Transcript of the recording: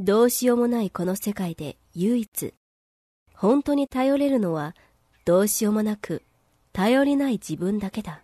どうしようもないこの世界で唯一、本当に頼れるのはどうしようもなく頼りない自分だけだ。